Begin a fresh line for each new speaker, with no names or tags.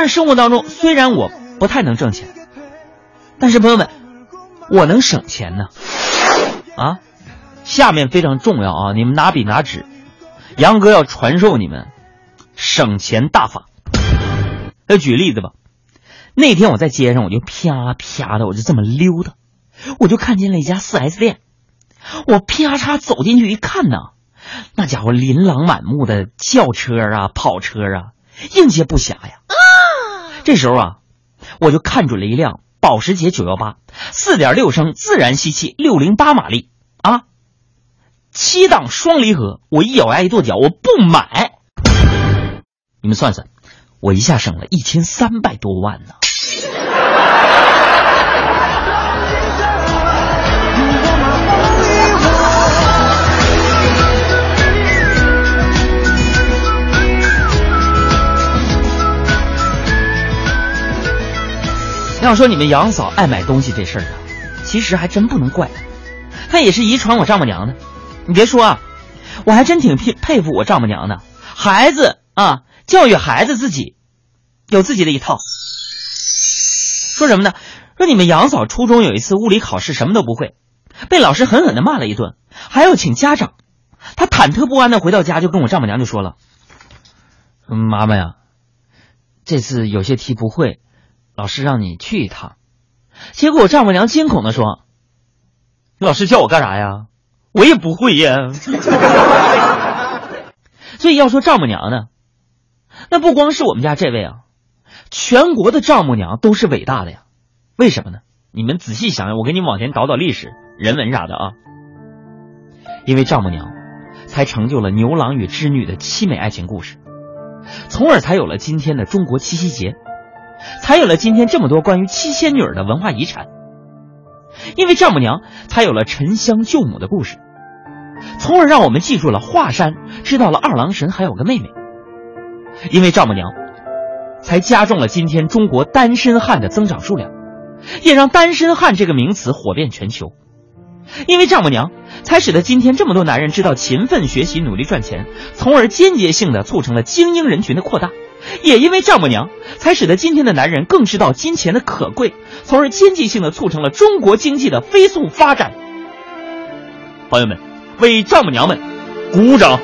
但是生活当中虽然我不太能挣钱，但是朋友们，我能省钱呢。啊，下面非常重要啊，你们拿笔拿纸，杨哥要传授你们省钱大法。要举例子吧，那天我在街上，我就啪啪的，我就这么溜达，我就看见了一家四 S 店，我啪嚓走进去一看呢，那家伙琳琅满目的轿车啊、跑车啊，应接不暇呀。这时候啊，我就看准了一辆保时捷九幺八四点六升自然吸气，六零八马力啊，七档双离合。我一咬牙一跺脚，我不买。你们算算，我一下省了一千三百多万呢。要说你们杨嫂爱买东西这事儿啊，其实还真不能怪她，她也是遗传我丈母娘的。你别说啊，我还真挺佩佩服我丈母娘的。孩子啊，教育孩子自己有自己的一套。说什么呢？说你们杨嫂初中有一次物理考试什么都不会，被老师狠狠的骂了一顿，还要请家长。她忐忑不安的回到家，就跟我丈母娘就说了：“妈妈呀，这次有些题不会。”老师让你去一趟，结果我丈母娘惊恐的说：“老师叫我干啥呀？我也不会呀。”所以要说丈母娘呢，那不光是我们家这位啊，全国的丈母娘都是伟大的呀。为什么呢？你们仔细想想，我给你往前倒倒历史、人文啥的啊。因为丈母娘，才成就了牛郎与织女的凄美爱情故事，从而才有了今天的中国七夕节。才有了今天这么多关于七仙女的文化遗产，因为丈母娘才有了沉香救母的故事，从而让我们记住了华山，知道了二郎神还有个妹妹。因为丈母娘，才加重了今天中国单身汉的增长数量，也让单身汉这个名词火遍全球。因为丈母娘，才使得今天这么多男人知道勤奋学习、努力赚钱，从而间接性的促成了精英人群的扩大。也因为丈母娘，才使得今天的男人更知道金钱的可贵，从而经济性的促成了中国经济的飞速发展。朋友们，为丈母娘们鼓掌！